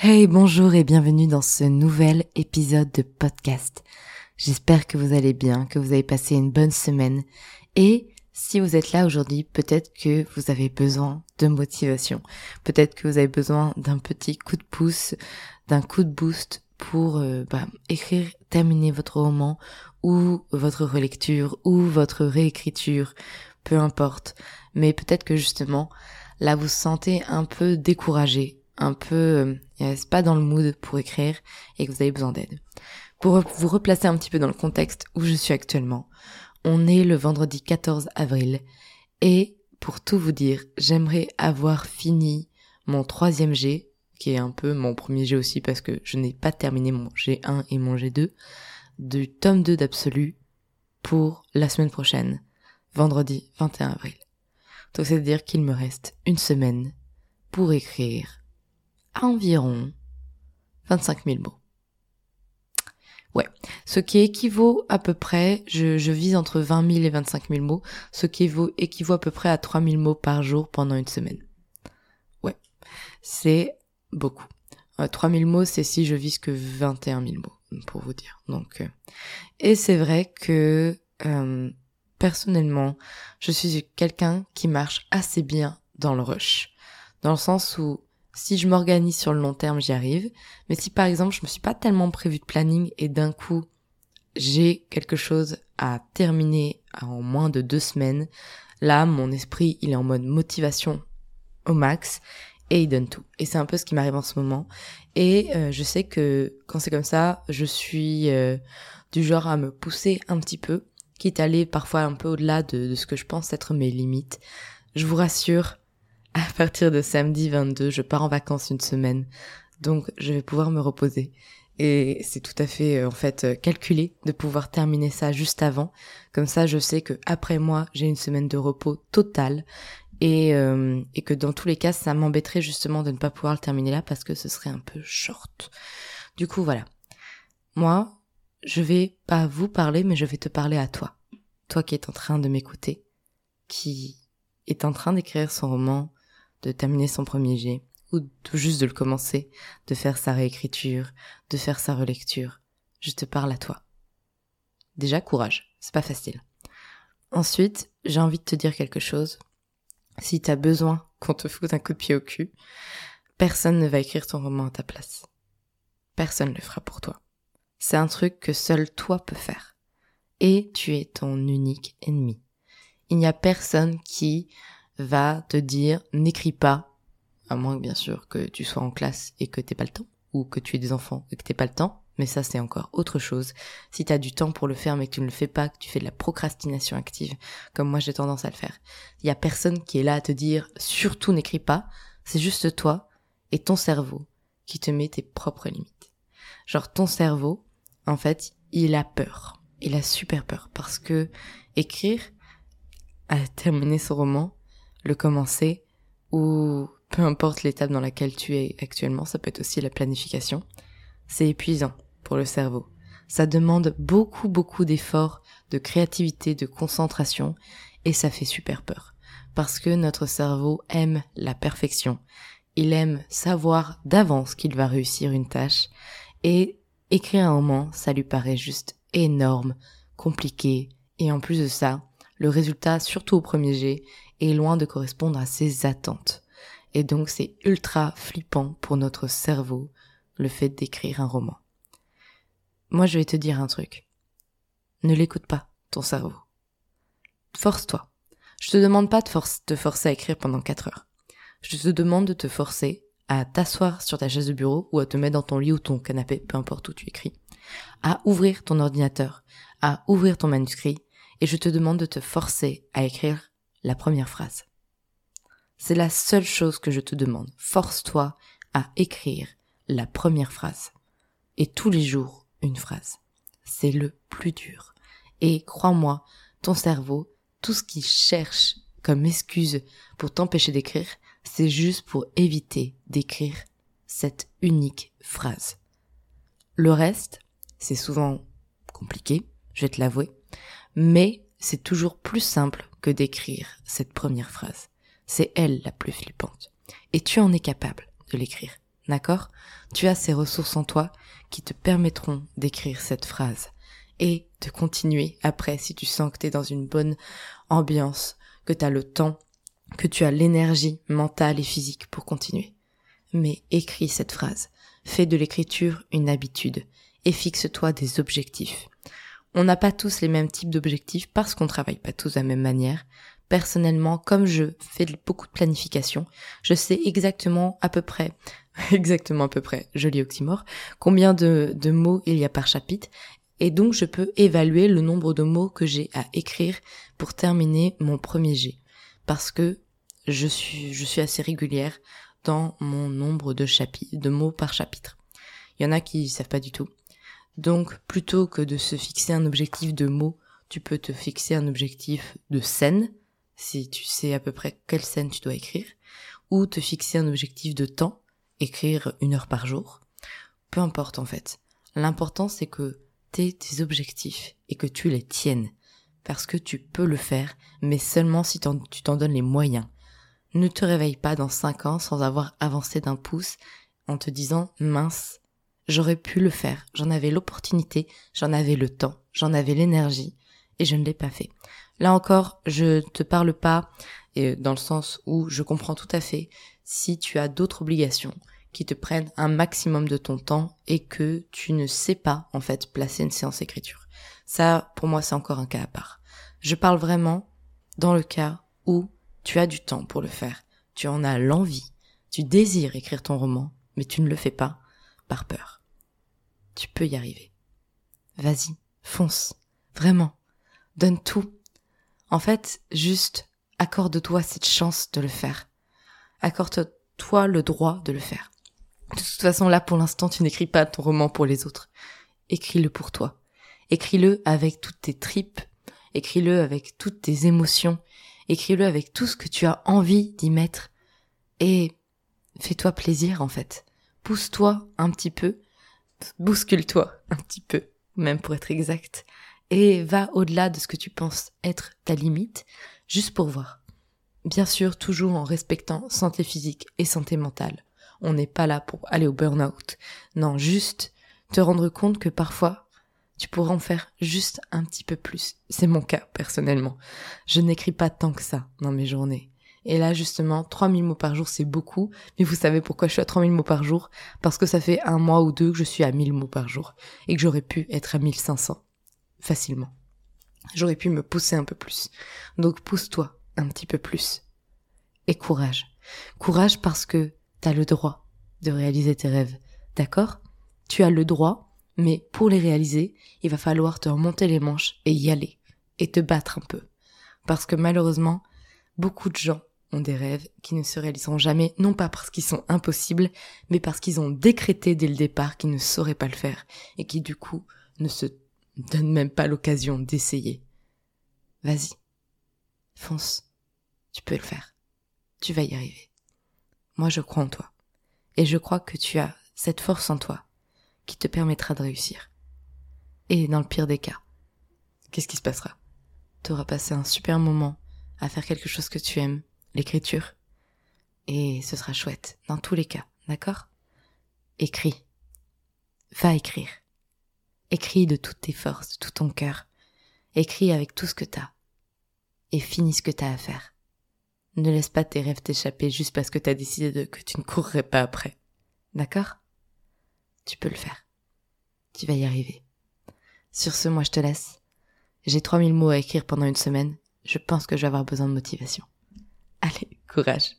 Hey, bonjour et bienvenue dans ce nouvel épisode de podcast. J'espère que vous allez bien, que vous avez passé une bonne semaine et si vous êtes là aujourd'hui, peut-être que vous avez besoin de motivation. Peut-être que vous avez besoin d'un petit coup de pouce, d'un coup de boost pour euh, bah, écrire, terminer votre roman ou votre relecture ou votre réécriture, peu importe. Mais peut-être que justement, là vous sentez un peu découragé, un peu euh, pas dans le mood pour écrire et que vous avez besoin d'aide. Pour vous replacer un petit peu dans le contexte où je suis actuellement, on est le vendredi 14 avril et pour tout vous dire, j'aimerais avoir fini mon troisième G, qui est un peu mon premier G aussi parce que je n'ai pas terminé mon G1 et mon G2, du tome 2 d'Absolu pour la semaine prochaine, vendredi 21 avril. Donc c'est à dire qu'il me reste une semaine pour écrire environ 25 000 mots. Ouais, ce qui équivaut à peu près, je, je, vise entre 20 000 et 25 000 mots, ce qui équivaut, équivaut à peu près à 3 000 mots par jour pendant une semaine. Ouais, c'est beaucoup. Euh, 3 000 mots, c'est si je vise que 21 000 mots, pour vous dire. Donc, euh, et c'est vrai que euh, personnellement, je suis quelqu'un qui marche assez bien dans le rush, dans le sens où si je m'organise sur le long terme, j'y arrive. Mais si par exemple, je me suis pas tellement prévu de planning et d'un coup, j'ai quelque chose à terminer en moins de deux semaines, là, mon esprit, il est en mode motivation au max et il donne tout. Et c'est un peu ce qui m'arrive en ce moment. Et euh, je sais que quand c'est comme ça, je suis euh, du genre à me pousser un petit peu, quitte à aller parfois un peu au-delà de, de ce que je pense être mes limites. Je vous rassure, à partir de samedi 22, je pars en vacances une semaine. Donc je vais pouvoir me reposer. Et c'est tout à fait euh, en fait euh, calculé de pouvoir terminer ça juste avant. Comme ça, je sais que après moi, j'ai une semaine de repos total et, euh, et que dans tous les cas, ça m'embêterait justement de ne pas pouvoir le terminer là parce que ce serait un peu short. Du coup, voilà. Moi, je vais pas vous parler, mais je vais te parler à toi. Toi qui es en train de m'écouter, qui est en train d'écrire son roman, de terminer son premier jet, ou juste de le commencer, de faire sa réécriture, de faire sa relecture. Je te parle à toi. Déjà, courage, c'est pas facile. Ensuite, j'ai envie de te dire quelque chose. Si t'as besoin qu'on te foute un coup de pied au cul, personne ne va écrire ton roman à ta place. Personne ne le fera pour toi. C'est un truc que seul toi peux faire. Et tu es ton unique ennemi. Il n'y a personne qui va te dire n'écris pas, à moins bien sûr que tu sois en classe et que t'aies pas le temps, ou que tu aies des enfants et que t'aies pas le temps, mais ça c'est encore autre chose. Si t'as du temps pour le faire mais que tu ne le fais pas, que tu fais de la procrastination active, comme moi j'ai tendance à le faire, il y a personne qui est là à te dire surtout n'écris pas, c'est juste toi et ton cerveau qui te met tes propres limites. Genre ton cerveau, en fait, il a peur. Il a super peur parce que écrire, à terminer son roman, le commencer ou peu importe l'étape dans laquelle tu es actuellement, ça peut être aussi la planification. C'est épuisant pour le cerveau. Ça demande beaucoup beaucoup d'efforts, de créativité, de concentration et ça fait super peur. Parce que notre cerveau aime la perfection. Il aime savoir d'avance qu'il va réussir une tâche et écrire un roman, ça lui paraît juste énorme, compliqué et en plus de ça, le résultat, surtout au premier jet, est loin de correspondre à ses attentes. Et donc c'est ultra flippant pour notre cerveau le fait d'écrire un roman. Moi je vais te dire un truc. Ne l'écoute pas, ton cerveau. Force-toi. Je te demande pas de te forcer à écrire pendant 4 heures. Je te demande de te forcer à t'asseoir sur ta chaise de bureau ou à te mettre dans ton lit ou ton canapé, peu importe où tu écris, à ouvrir ton ordinateur, à ouvrir ton manuscrit, et je te demande de te forcer à écrire la première phrase. C'est la seule chose que je te demande. Force-toi à écrire la première phrase. Et tous les jours, une phrase. C'est le plus dur. Et crois-moi, ton cerveau, tout ce qu'il cherche comme excuse pour t'empêcher d'écrire, c'est juste pour éviter d'écrire cette unique phrase. Le reste, c'est souvent compliqué, je vais te l'avouer, mais c'est toujours plus simple que d'écrire cette première phrase. C'est elle la plus flippante. Et tu en es capable de l'écrire. D'accord? Tu as ces ressources en toi qui te permettront d'écrire cette phrase et de continuer après si tu sens que tu es dans une bonne ambiance, que tu as le temps, que tu as l'énergie mentale et physique pour continuer. Mais écris cette phrase, fais de l'écriture une habitude et fixe-toi des objectifs. On n'a pas tous les mêmes types d'objectifs parce qu'on travaille pas tous de la même manière. Personnellement, comme je fais beaucoup de planification, je sais exactement à peu près, exactement à peu près, joli oxymore, combien de, mots il y a par chapitre et donc je peux évaluer le nombre de mots que j'ai à écrire pour terminer mon premier jet. Parce que je suis, je suis assez régulière dans mon nombre de chapitres, de mots par chapitre. Il y en a qui savent pas du tout. Donc, plutôt que de se fixer un objectif de mots, tu peux te fixer un objectif de scène, si tu sais à peu près quelle scène tu dois écrire, ou te fixer un objectif de temps, écrire une heure par jour. Peu importe en fait. L'important c'est que t'aies tes objectifs et que tu les tiennes. Parce que tu peux le faire, mais seulement si tu t'en donnes les moyens. Ne te réveille pas dans cinq ans sans avoir avancé d'un pouce en te disant mince, J'aurais pu le faire, j'en avais l'opportunité, j'en avais le temps, j'en avais l'énergie, et je ne l'ai pas fait. Là encore, je te parle pas et dans le sens où je comprends tout à fait si tu as d'autres obligations qui te prennent un maximum de ton temps et que tu ne sais pas en fait placer une séance écriture. Ça, pour moi, c'est encore un cas à part. Je parle vraiment dans le cas où tu as du temps pour le faire, tu en as l'envie, tu désires écrire ton roman, mais tu ne le fais pas par peur tu peux y arriver. Vas-y, fonce. Vraiment. Donne tout. En fait, juste accorde-toi cette chance de le faire. Accorde-toi le droit de le faire. De toute façon, là, pour l'instant, tu n'écris pas ton roman pour les autres. Écris-le pour toi. Écris-le avec toutes tes tripes. Écris-le avec toutes tes émotions. Écris-le avec tout ce que tu as envie d'y mettre. Et fais-toi plaisir, en fait. Pousse-toi un petit peu bouscule-toi un petit peu, même pour être exact, et va au-delà de ce que tu penses être ta limite, juste pour voir. Bien sûr, toujours en respectant santé physique et santé mentale. On n'est pas là pour aller au burn-out. Non, juste te rendre compte que parfois, tu pourras en faire juste un petit peu plus. C'est mon cas, personnellement. Je n'écris pas tant que ça dans mes journées. Et là, justement, 3000 mots par jour, c'est beaucoup. Mais vous savez pourquoi je suis à 3000 mots par jour? Parce que ça fait un mois ou deux que je suis à 1000 mots par jour. Et que j'aurais pu être à 1500. Facilement. J'aurais pu me pousser un peu plus. Donc pousse-toi un petit peu plus. Et courage. Courage parce que t'as le droit de réaliser tes rêves. D'accord? Tu as le droit, mais pour les réaliser, il va falloir te remonter les manches et y aller. Et te battre un peu. Parce que malheureusement, beaucoup de gens ont des rêves qui ne se réaliseront jamais, non pas parce qu'ils sont impossibles, mais parce qu'ils ont décrété dès le départ qu'ils ne sauraient pas le faire, et qui du coup ne se donnent même pas l'occasion d'essayer. Vas-y, fonce, tu peux le faire, tu vas y arriver. Moi je crois en toi, et je crois que tu as cette force en toi qui te permettra de réussir. Et dans le pire des cas, qu'est-ce qui se passera? Tu auras passé un super moment à faire quelque chose que tu aimes, l'écriture. Et ce sera chouette, dans tous les cas, d'accord? Écris. Va écrire. Écris de toutes tes forces, de tout ton cœur. Écris avec tout ce que t'as. Et finis ce que t'as à faire. Ne laisse pas tes rêves t'échapper juste parce que t'as décidé que tu ne courrais pas après. D'accord? Tu peux le faire. Tu vas y arriver. Sur ce, moi je te laisse. J'ai 3000 mots à écrire pendant une semaine. Je pense que je vais avoir besoin de motivation. Allez, courage.